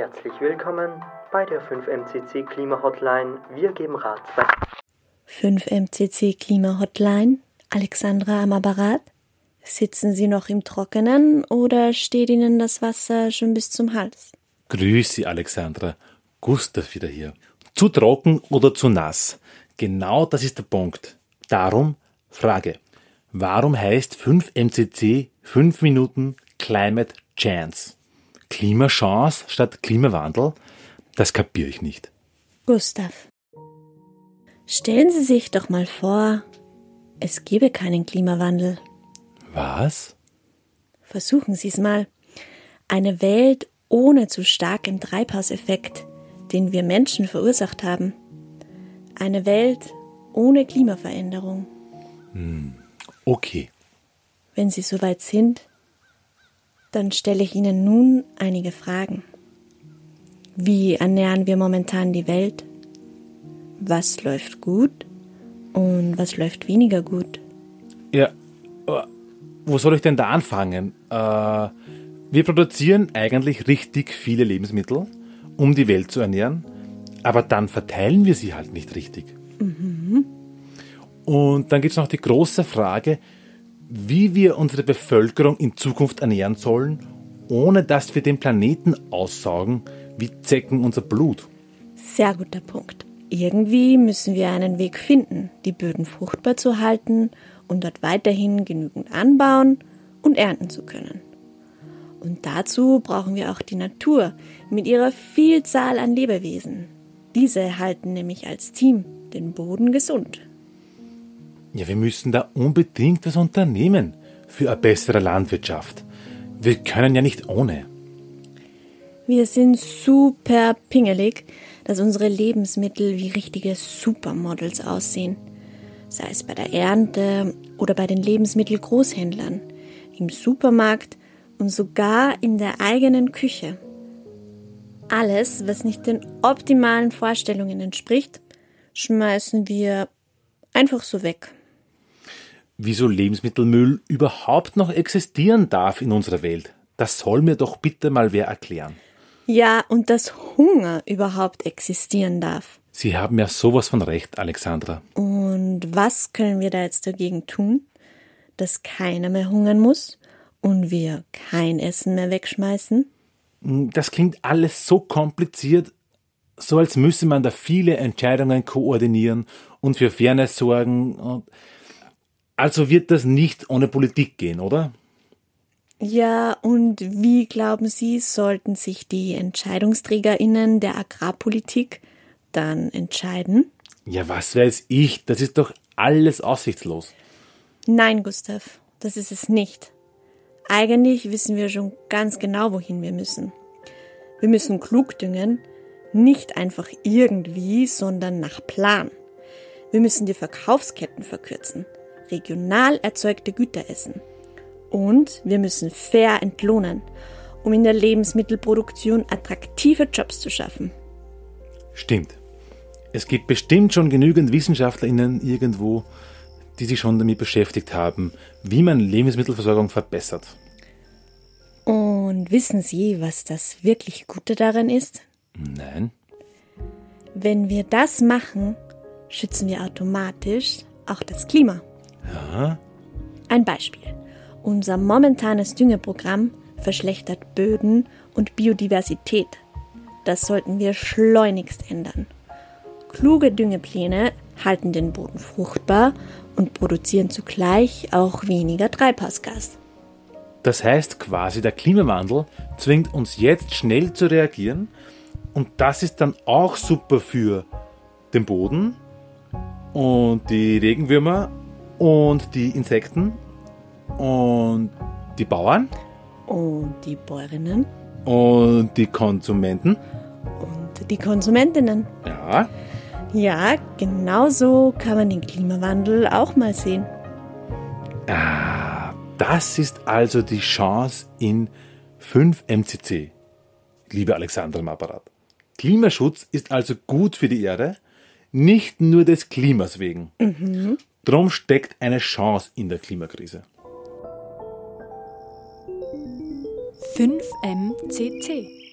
Herzlich willkommen bei der 5MCC Klima Hotline. Wir geben Rat bei 5MCC Klima Hotline. Alexandra am Apparat. Sitzen Sie noch im Trockenen oder steht Ihnen das Wasser schon bis zum Hals? Grüß Sie, Alexandra. Gustav wieder hier. Zu trocken oder zu nass? Genau das ist der Punkt. Darum Frage. Warum heißt 5 MCC 5 Minuten Climate Chance? Klimachance statt Klimawandel? Das kapiere ich nicht. Gustav. Stellen Sie sich doch mal vor, es gäbe keinen Klimawandel. Was? Versuchen Sie es mal. Eine Welt ohne zu starkem Treibhauseffekt, den wir Menschen verursacht haben. Eine Welt ohne Klimaveränderung. Okay. Wenn Sie soweit sind, dann stelle ich Ihnen nun einige Fragen. Wie ernähren wir momentan die Welt? Was läuft gut und was läuft weniger gut? Ja, äh, wo soll ich denn da anfangen? Äh, wir produzieren eigentlich richtig viele Lebensmittel, um die Welt zu ernähren, aber dann verteilen wir sie halt nicht richtig. Und dann gibt es noch die große Frage, wie wir unsere Bevölkerung in Zukunft ernähren sollen, ohne dass wir den Planeten aussaugen wie Zecken unser Blut. Sehr guter Punkt. Irgendwie müssen wir einen Weg finden, die Böden fruchtbar zu halten und dort weiterhin genügend anbauen und ernten zu können. Und dazu brauchen wir auch die Natur mit ihrer Vielzahl an Lebewesen. Diese halten nämlich als Team den Boden gesund. Ja, wir müssen da unbedingt was unternehmen für eine bessere Landwirtschaft. Wir können ja nicht ohne. Wir sind super pingelig, dass unsere Lebensmittel wie richtige Supermodels aussehen. Sei es bei der Ernte oder bei den Lebensmittelgroßhändlern, im Supermarkt und sogar in der eigenen Küche. Alles, was nicht den optimalen Vorstellungen entspricht, schmeißen wir einfach so weg. Wieso Lebensmittelmüll überhaupt noch existieren darf in unserer Welt, das soll mir doch bitte mal wer erklären. Ja, und dass Hunger überhaupt existieren darf. Sie haben ja sowas von recht, Alexandra. Und was können wir da jetzt dagegen tun? Dass keiner mehr hungern muss und wir kein Essen mehr wegschmeißen? Das klingt alles so kompliziert, so als müsse man da viele Entscheidungen koordinieren und für Fairness sorgen. Und also wird das nicht ohne Politik gehen, oder? Ja, und wie glauben Sie, sollten sich die EntscheidungsträgerInnen der Agrarpolitik dann entscheiden? Ja, was weiß ich, das ist doch alles aussichtslos. Nein, Gustav, das ist es nicht. Eigentlich wissen wir schon ganz genau, wohin wir müssen. Wir müssen klug düngen, nicht einfach irgendwie, sondern nach Plan. Wir müssen die Verkaufsketten verkürzen, regional erzeugte Güter essen. Und wir müssen fair entlohnen, um in der Lebensmittelproduktion attraktive Jobs zu schaffen. Stimmt. Es gibt bestimmt schon genügend WissenschaftlerInnen irgendwo, die sich schon damit beschäftigt haben, wie man Lebensmittelversorgung verbessert. Und wissen Sie, was das wirklich Gute daran ist? Nein? Wenn wir das machen, schützen wir automatisch auch das Klima. Ja? Ein Beispiel. Unser momentanes Düngeprogramm verschlechtert Böden und Biodiversität. Das sollten wir schleunigst ändern. Kluge Düngepläne halten den Boden fruchtbar und produzieren zugleich auch weniger Treibhausgas. Das heißt quasi, der Klimawandel zwingt uns jetzt schnell zu reagieren und das ist dann auch super für den Boden und die Regenwürmer und die Insekten und die Bauern Und die Bäuerinnen und die Konsumenten. und die Konsumentinnen. Ja, Ja, genau so kann man den Klimawandel auch mal sehen. Ah, das ist also die Chance in 5 MCC. Liebe Alexandra im Apparat. Klimaschutz ist also gut für die Erde, nicht nur des Klimas wegen. Drum steckt eine Chance in der Klimakrise. 5MCC